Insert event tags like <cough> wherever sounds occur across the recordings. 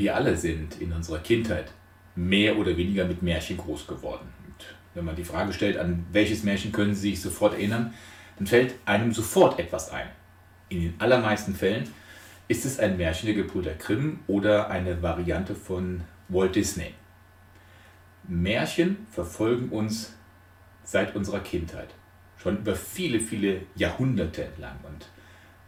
Wir alle sind in unserer Kindheit mehr oder weniger mit Märchen groß geworden. Und wenn man die Frage stellt, an welches Märchen können Sie sich sofort erinnern, dann fällt einem sofort etwas ein. In den allermeisten Fällen ist es ein Märchen der Gebrüder Grimm oder eine Variante von Walt Disney. Märchen verfolgen uns seit unserer Kindheit, schon über viele, viele Jahrhunderte entlang. Und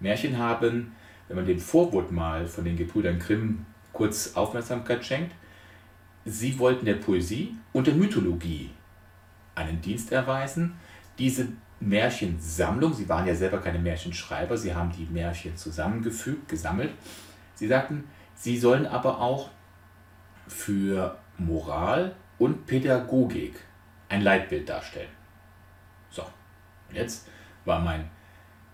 Märchen haben, wenn man dem Vorwort mal von den Gebrüdern Grimm kurz Aufmerksamkeit schenkt. Sie wollten der Poesie und der Mythologie einen Dienst erweisen. Diese Märchensammlung, sie waren ja selber keine Märchenschreiber, sie haben die Märchen zusammengefügt, gesammelt. Sie sagten, sie sollen aber auch für Moral und Pädagogik ein Leitbild darstellen. So, jetzt war mein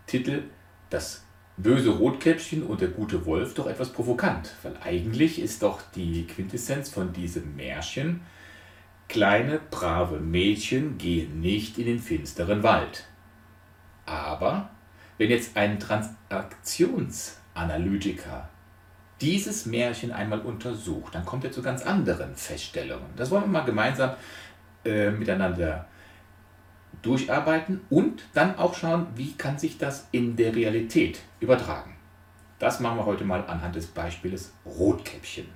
Titel das böse Rotkäppchen und der gute Wolf doch etwas provokant, weil eigentlich ist doch die Quintessenz von diesem Märchen, kleine, brave Mädchen gehen nicht in den finsteren Wald. Aber wenn jetzt ein Transaktionsanalytiker dieses Märchen einmal untersucht, dann kommt er zu ganz anderen Feststellungen. Das wollen wir mal gemeinsam äh, miteinander durcharbeiten und dann auch schauen, wie kann sich das in der Realität übertragen. Das machen wir heute mal anhand des Beispiels Rotkäppchen.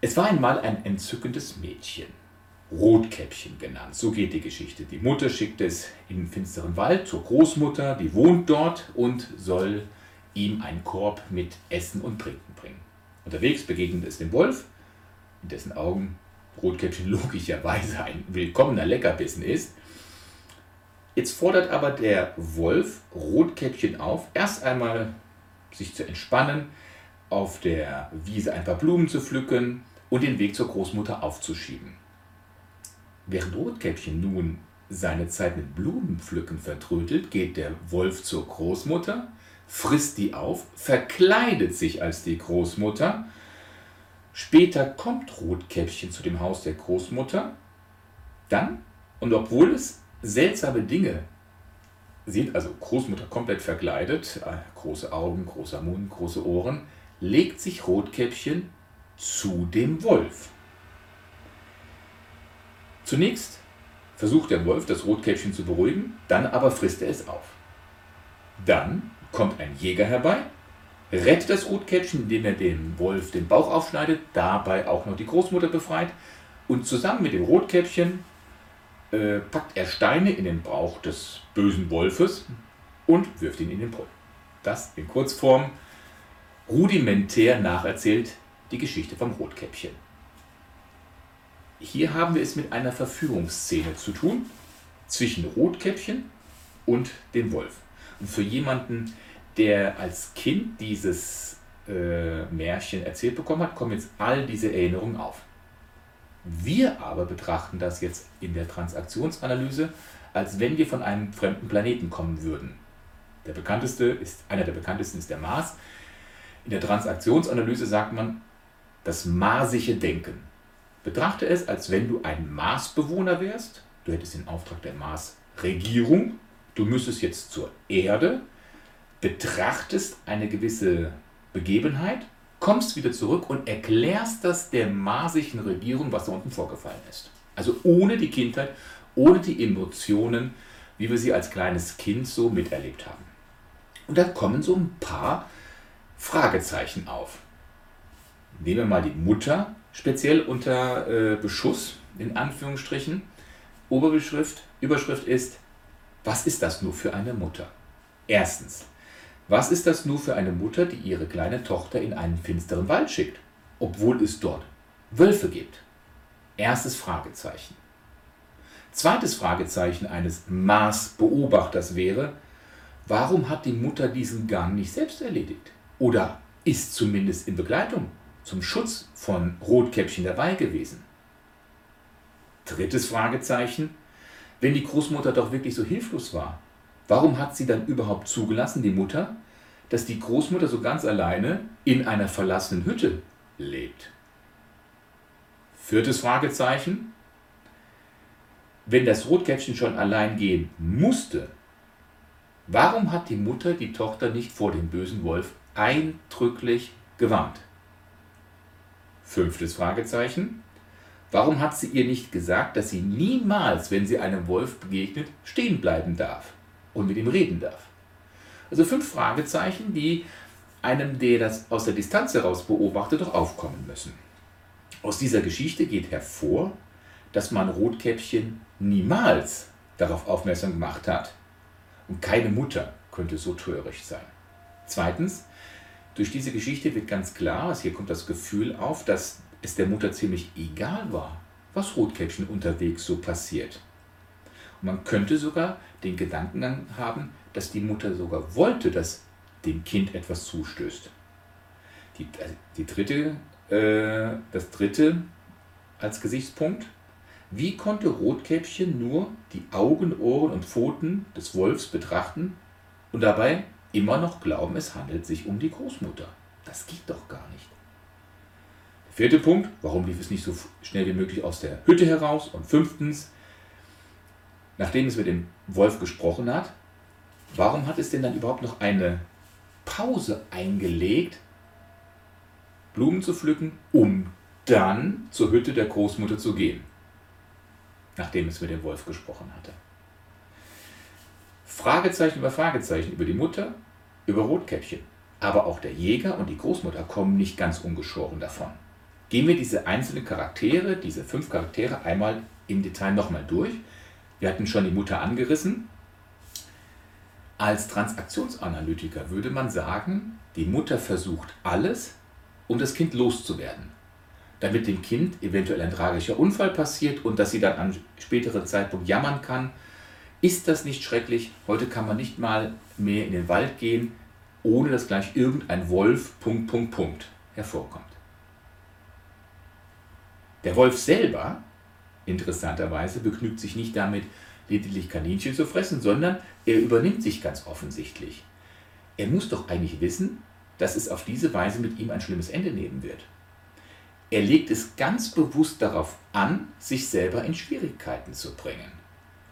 Es war einmal ein entzückendes Mädchen, Rotkäppchen genannt. So geht die Geschichte. Die Mutter schickt es in den finsteren Wald zur Großmutter, die wohnt dort und soll ihm einen Korb mit Essen und Trinken bringen. Unterwegs begegnet es dem Wolf, in dessen Augen Rotkäppchen <laughs> logischerweise ein willkommener Leckerbissen ist. Jetzt fordert aber der Wolf Rotkäppchen auf, erst einmal sich zu entspannen, auf der Wiese ein paar Blumen zu pflücken und den Weg zur Großmutter aufzuschieben. Während Rotkäppchen nun seine Zeit mit Blumenpflücken vertrödelt, geht der Wolf zur Großmutter, frisst die auf, verkleidet sich als die Großmutter Später kommt Rotkäppchen zu dem Haus der Großmutter. Dann, und obwohl es seltsame Dinge sieht, also Großmutter komplett verkleidet, äh, große Augen, großer Mund, große Ohren, legt sich Rotkäppchen zu dem Wolf. Zunächst versucht der Wolf, das Rotkäppchen zu beruhigen, dann aber frisst er es auf. Dann kommt ein Jäger herbei rettet das Rotkäppchen, indem er dem Wolf den Bauch aufschneidet, dabei auch noch die Großmutter befreit und zusammen mit dem Rotkäppchen äh, packt er Steine in den Bauch des bösen Wolfes und wirft ihn in den Brunnen. Das in Kurzform rudimentär nacherzählt die Geschichte vom Rotkäppchen. Hier haben wir es mit einer Verführungsszene zu tun zwischen Rotkäppchen und dem Wolf. Und für jemanden, der als Kind dieses äh, Märchen erzählt bekommen hat, kommen jetzt all diese Erinnerungen auf. Wir aber betrachten das jetzt in der Transaktionsanalyse, als wenn wir von einem fremden Planeten kommen würden. Der bekannteste ist, einer der bekanntesten ist der Mars. In der Transaktionsanalyse sagt man das marsische Denken. Betrachte es, als wenn du ein Marsbewohner wärst. Du hättest den Auftrag der Marsregierung. Du müsstest jetzt zur Erde betrachtest eine gewisse Begebenheit, kommst wieder zurück und erklärst das der marsischen Regierung, was da unten vorgefallen ist. Also ohne die Kindheit, ohne die Emotionen, wie wir sie als kleines Kind so miterlebt haben. Und da kommen so ein paar Fragezeichen auf. Nehmen wir mal die Mutter speziell unter äh, Beschuss, in Anführungsstrichen. Oberbeschrift, Überschrift ist, was ist das nur für eine Mutter? Erstens, was ist das nur für eine Mutter, die ihre kleine Tochter in einen finsteren Wald schickt, obwohl es dort Wölfe gibt? Erstes Fragezeichen. Zweites Fragezeichen eines Marsbeobachters wäre, warum hat die Mutter diesen Gang nicht selbst erledigt? Oder ist zumindest in Begleitung zum Schutz von Rotkäppchen dabei gewesen? Drittes Fragezeichen, wenn die Großmutter doch wirklich so hilflos war, Warum hat sie dann überhaupt zugelassen, die Mutter, dass die Großmutter so ganz alleine in einer verlassenen Hütte lebt? Viertes Fragezeichen. Wenn das Rotkäppchen schon allein gehen musste, warum hat die Mutter die Tochter nicht vor dem bösen Wolf eindrücklich gewarnt? Fünftes Fragezeichen. Warum hat sie ihr nicht gesagt, dass sie niemals, wenn sie einem Wolf begegnet, stehen bleiben darf und mit ihm reden darf? Also fünf Fragezeichen, die einem, der das aus der Distanz heraus beobachtet, doch aufkommen müssen. Aus dieser Geschichte geht hervor, dass man Rotkäppchen niemals darauf aufmerksam gemacht hat. Und keine Mutter könnte so töricht sein. Zweitens, durch diese Geschichte wird ganz klar, also hier kommt das Gefühl auf, dass es der Mutter ziemlich egal war, was Rotkäppchen unterwegs so passiert. Und man könnte sogar den Gedankengang haben, dass die Mutter sogar wollte, dass dem Kind etwas zustößt. Die, äh, die dritte, äh, das dritte als Gesichtspunkt. Wie konnte Rotkäppchen nur die Augen, Ohren und Pfoten des Wolfs betrachten und dabei immer noch glauben, es handelt sich um die Großmutter? Das geht doch gar nicht. Vierte Punkt, warum lief es nicht so schnell wie möglich aus der Hütte heraus? Und fünftens, nachdem es mit dem Wolf gesprochen hat, warum hat es denn dann überhaupt noch eine Pause eingelegt, Blumen zu pflücken, um dann zur Hütte der Großmutter zu gehen, nachdem es mit dem Wolf gesprochen hatte. Fragezeichen über Fragezeichen über die Mutter, über Rotkäppchen. Aber auch der Jäger und die Großmutter kommen nicht ganz ungeschoren davon. Gehen wir diese einzelnen Charaktere, diese fünf Charaktere einmal im Detail nochmal durch. Wir hatten schon die Mutter angerissen. Als Transaktionsanalytiker würde man sagen, die Mutter versucht alles, um das Kind loszuwerden. Damit dem Kind eventuell ein tragischer Unfall passiert und dass sie dann am späteren Zeitpunkt jammern kann. Ist das nicht schrecklich? Heute kann man nicht mal mehr in den Wald gehen, ohne dass gleich irgendein Wolf Punkt, Punkt, Punkt hervorkommt. Der Wolf selber, interessanterweise, begnügt sich nicht damit, lediglich Kaninchen zu fressen, sondern er übernimmt sich ganz offensichtlich. Er muss doch eigentlich wissen, dass es auf diese Weise mit ihm ein schlimmes Ende nehmen wird. Er legt es ganz bewusst darauf an, sich selber in Schwierigkeiten zu bringen.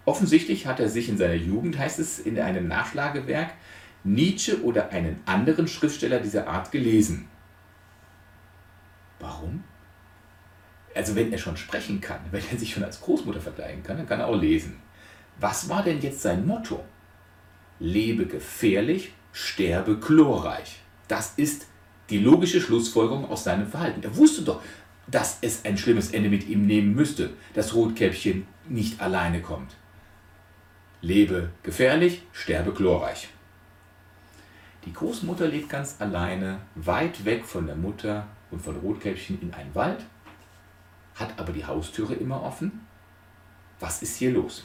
Offensichtlich hat er sich in seiner Jugend, heißt es in einem Nachschlagewerk, Nietzsche oder einen anderen Schriftsteller dieser Art gelesen. Warum? Also wenn er schon sprechen kann, <laughs> wenn er sich schon als Großmutter vergleichen kann, dann kann er auch lesen. Was war denn jetzt sein Motto? Lebe gefährlich, sterbe chlorreich. Das ist die logische Schlussfolgerung aus seinem Verhalten. Er wusste doch, dass es ein schlimmes Ende mit ihm nehmen müsste, dass Rotkäppchen nicht alleine kommt. Lebe gefährlich, sterbe chlorreich. Die Großmutter lebt ganz alleine, weit weg von der Mutter und von Rotkäppchen in einen Wald, hat aber die Haustüre immer offen. Was ist hier los?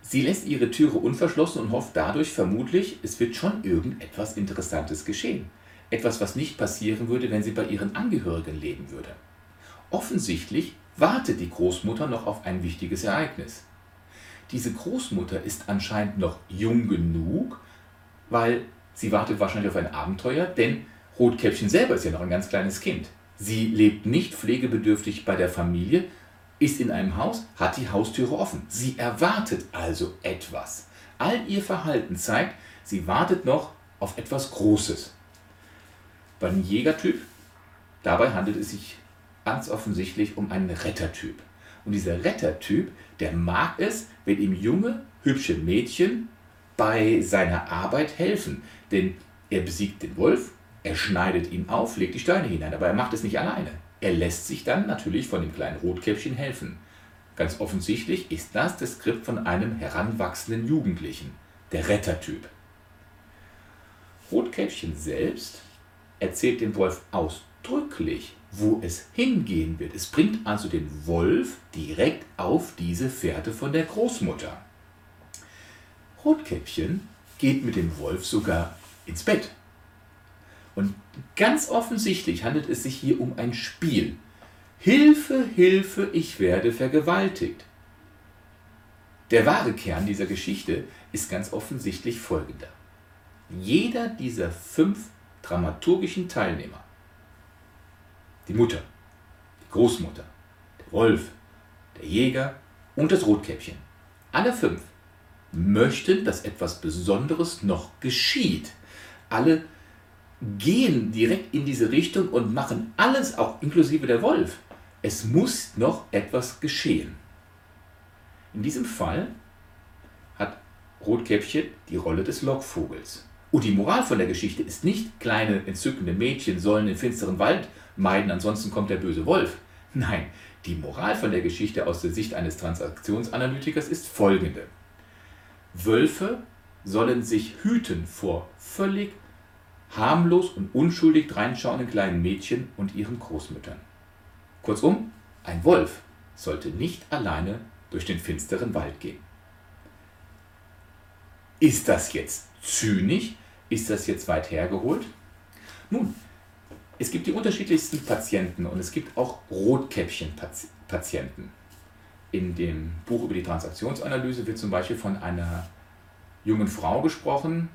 Sie lässt ihre Türe unverschlossen und hofft dadurch vermutlich, es wird schon irgendetwas Interessantes geschehen. Etwas, was nicht passieren würde, wenn sie bei ihren Angehörigen leben würde. Offensichtlich wartet die Großmutter noch auf ein wichtiges Ereignis. Diese Großmutter ist anscheinend noch jung genug, weil sie wartet wahrscheinlich auf ein Abenteuer, denn Rotkäppchen selber ist ja noch ein ganz kleines Kind. Sie lebt nicht pflegebedürftig bei der Familie, ist in einem Haus, hat die Haustüre offen. Sie erwartet also etwas. All ihr Verhalten zeigt, sie wartet noch auf etwas Großes. Bei dem Jägertyp, dabei handelt es sich ganz offensichtlich um einen Rettertyp. Und dieser Rettertyp, der mag es, wenn ihm junge, hübsche Mädchen bei seiner Arbeit helfen. Denn er besiegt den Wolf, er schneidet ihn auf, legt die Steine hinein, aber er macht es nicht alleine. Er lässt sich dann natürlich von dem kleinen Rotkäppchen helfen. Ganz offensichtlich ist das das Skript von einem heranwachsenden Jugendlichen, der Rettertyp. Rotkäppchen selbst erzählt dem Wolf ausdrücklich, wo es hingehen wird. Es bringt also den Wolf direkt auf diese Fährte von der Großmutter. Rotkäppchen geht mit dem Wolf sogar ins Bett. Und ganz offensichtlich handelt es sich hier um ein Spiel. Hilfe, Hilfe, ich werde vergewaltigt. Der wahre Kern dieser Geschichte ist ganz offensichtlich folgender. Jeder dieser fünf dramaturgischen Teilnehmer, die Mutter, die Großmutter, der Wolf, der Jäger und das Rotkäppchen, alle fünf möchten, dass etwas Besonderes noch geschieht. Alle gehen direkt in diese Richtung und machen alles, auch inklusive der Wolf. Es muss noch etwas geschehen. In diesem Fall hat Rotkäppchen die Rolle des Lockvogels. Und die Moral von der Geschichte ist nicht, kleine entzückende Mädchen sollen den finsteren Wald meiden, ansonsten kommt der böse Wolf. Nein, die Moral von der Geschichte aus der Sicht eines Transaktionsanalytikers ist folgende. Wölfe sollen sich hüten vor völlig harmlos und unschuldig dreinschauenden kleinen Mädchen und ihren Großmüttern. Kurzum, ein Wolf sollte nicht alleine durch den finsteren Wald gehen. Ist das jetzt zynisch? Ist das jetzt weit hergeholt? Nun, es gibt die unterschiedlichsten Patienten und es gibt auch Rotkäppchen-Patienten. In dem Buch über die Transaktionsanalyse wird zum Beispiel von einer jungen Frau gesprochen,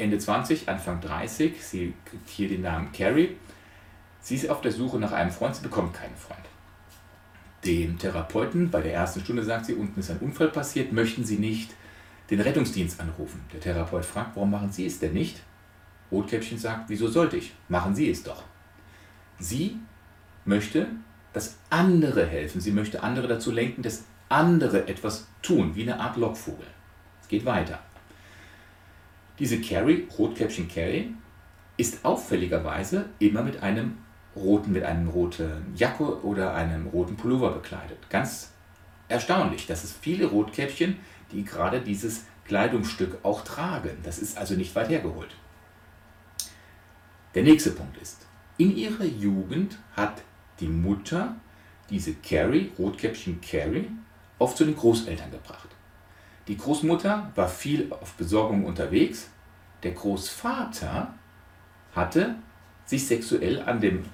Ende 20, Anfang 30. Sie kriegt hier den Namen Carrie. Sie ist auf der Suche nach einem Freund, sie bekommt keinen Freund. Dem Therapeuten bei der ersten Stunde sagt sie, unten ist ein Unfall passiert, möchten Sie nicht den Rettungsdienst anrufen? Der Therapeut fragt, warum machen Sie es denn nicht? Rotkäppchen sagt, wieso sollte ich? Machen Sie es doch. Sie möchte, dass andere helfen. Sie möchte andere dazu lenken, dass andere etwas tun, wie eine Art Lockvogel. Es geht weiter. Diese Carrie, Rotkäppchen Carrie, ist auffälligerweise immer mit einem roten, mit einem roten Jacke oder einem roten Pullover bekleidet. Ganz erstaunlich, dass es viele Rotkäppchen, die gerade dieses Kleidungsstück auch tragen. Das ist also nicht weit hergeholt. Der nächste Punkt ist, in ihrer Jugend hat die Mutter diese Carrie, Rotkäppchen Carrie, oft zu den Großeltern gebracht. Die Großmutter war viel auf Besorgung unterwegs. Der Großvater hatte sich sexuell an, dem,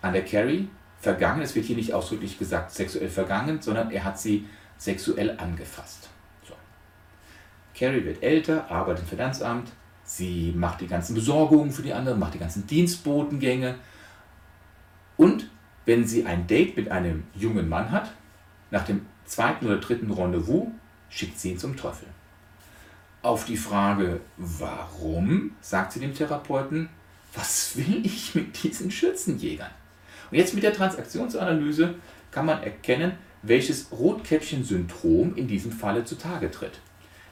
an der Carrie vergangen. Es wird hier nicht ausdrücklich gesagt sexuell vergangen, sondern er hat sie sexuell angefasst. So. Carrie wird älter, arbeitet im Finanzamt, Sie macht die ganzen Besorgungen für die anderen, macht die ganzen Dienstbotengänge. Und wenn sie ein Date mit einem jungen Mann hat, nach dem zweiten oder dritten Rendezvous, schickt sie ihn zum Teufel. Auf die Frage, warum, sagt sie dem Therapeuten, was will ich mit diesen Schützenjägern? Und jetzt mit der Transaktionsanalyse kann man erkennen, welches Rotkäppchen-Syndrom in diesem Falle zutage tritt.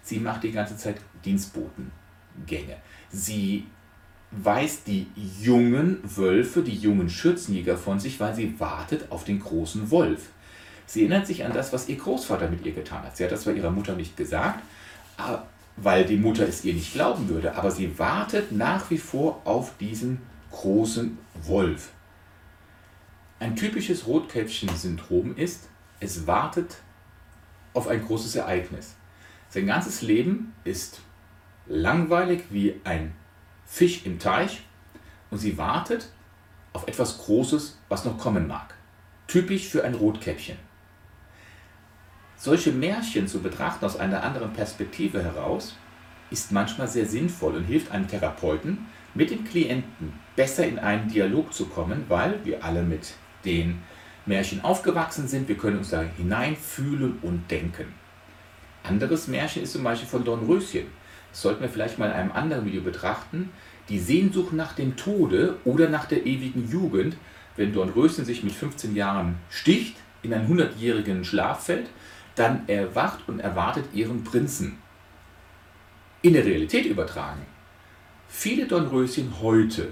Sie macht die ganze Zeit Dienstboten, Gänge. Sie weist die jungen Wölfe, die jungen Schürzenjäger von sich, weil sie wartet auf den großen Wolf. Sie erinnert sich an das, was ihr Großvater mit ihr getan hat. Sie hat das bei ihrer Mutter nicht gesagt, weil die Mutter es ihr nicht glauben würde, aber sie wartet nach wie vor auf diesen großen Wolf. Ein typisches Rotkäppchen-Syndrom ist, es wartet auf ein großes Ereignis. Sein ganzes Leben ist langweilig wie ein Fisch im Teich und sie wartet auf etwas Großes, was noch kommen mag. Typisch für ein Rotkäppchen. Solche Märchen zu betrachten aus einer anderen Perspektive heraus ist manchmal sehr sinnvoll und hilft einem Therapeuten, mit dem Klienten besser in einen Dialog zu kommen, weil wir alle mit den Märchen aufgewachsen sind. Wir können uns da hineinfühlen und denken. Anderes Märchen ist zum Beispiel von Dornröschen. Das sollten wir vielleicht mal in einem anderen Video betrachten. Die Sehnsucht nach dem Tode oder nach der ewigen Jugend, wenn Dornröschen sich mit 15 Jahren sticht, in einen 100-jährigen Schlaf fällt, dann erwacht und erwartet ihren Prinzen. In der Realität übertragen. Viele Dornröschen heute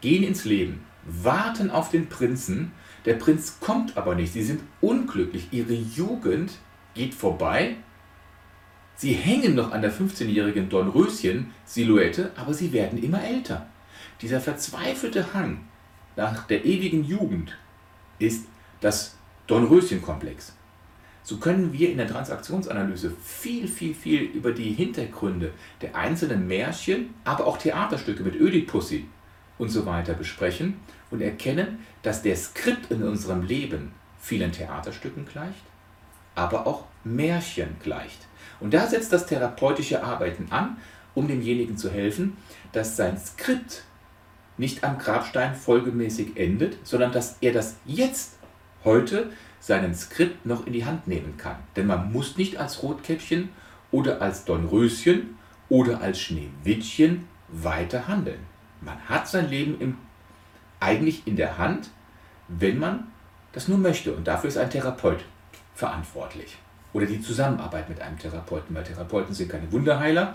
gehen ins Leben, warten auf den Prinzen, der Prinz kommt aber nicht, sie sind unglücklich, ihre Jugend geht vorbei Sie hängen noch an der 15-jährigen Dornröschen-Silhouette, aber sie werden immer älter. Dieser verzweifelte Hang nach der ewigen Jugend ist das Dornröschen-Komplex. So können wir in der Transaktionsanalyse viel, viel, viel über die Hintergründe der einzelnen Märchen, aber auch Theaterstücke mit Ödipussy und so weiter besprechen und erkennen, dass der Skript in unserem Leben vielen Theaterstücken gleicht, aber auch Märchen gleicht. Und da setzt das therapeutische Arbeiten an, um demjenigen zu helfen, dass sein Skript nicht am Grabstein folgemäßig endet, sondern dass er das jetzt, heute, seinen Skript noch in die Hand nehmen kann. Denn man muss nicht als Rotkäppchen oder als Dornröschen oder als Schneewittchen weiter handeln. Man hat sein Leben im, eigentlich in der Hand, wenn man das nur möchte. Und dafür ist ein Therapeut verantwortlich. Oder die Zusammenarbeit mit einem Therapeuten, weil Therapeuten sind keine Wunderheiler.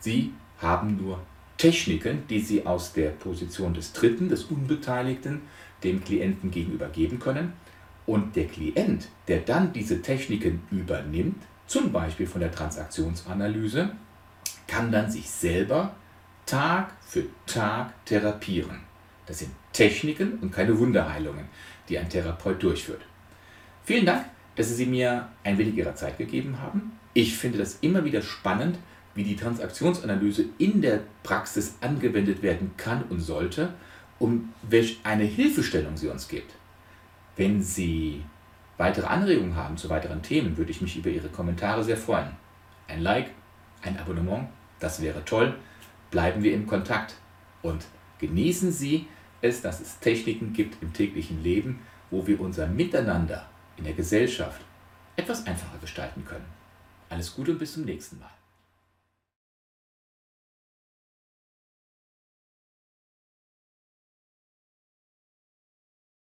Sie haben nur Techniken, die sie aus der Position des Dritten, des Unbeteiligten, dem Klienten gegenüber geben können. Und der Klient, der dann diese Techniken übernimmt, zum Beispiel von der Transaktionsanalyse, kann dann sich selber Tag für Tag therapieren. Das sind Techniken und keine Wunderheilungen, die ein Therapeut durchführt. Vielen Dank, dass Sie mir ein wenig Ihrer Zeit gegeben haben. Ich finde das immer wieder spannend, wie die Transaktionsanalyse in der Praxis angewendet werden kann und sollte, um welch eine Hilfestellung sie uns gibt. Wenn Sie weitere Anregungen haben zu weiteren Themen, würde ich mich über Ihre Kommentare sehr freuen. Ein Like, ein Abonnement, das wäre toll. Bleiben wir im Kontakt und genießen Sie es, dass es Techniken gibt im täglichen Leben, wo wir unser Miteinander in der Gesellschaft etwas einfacher gestalten können. Alles Gute und bis zum nächsten Mal.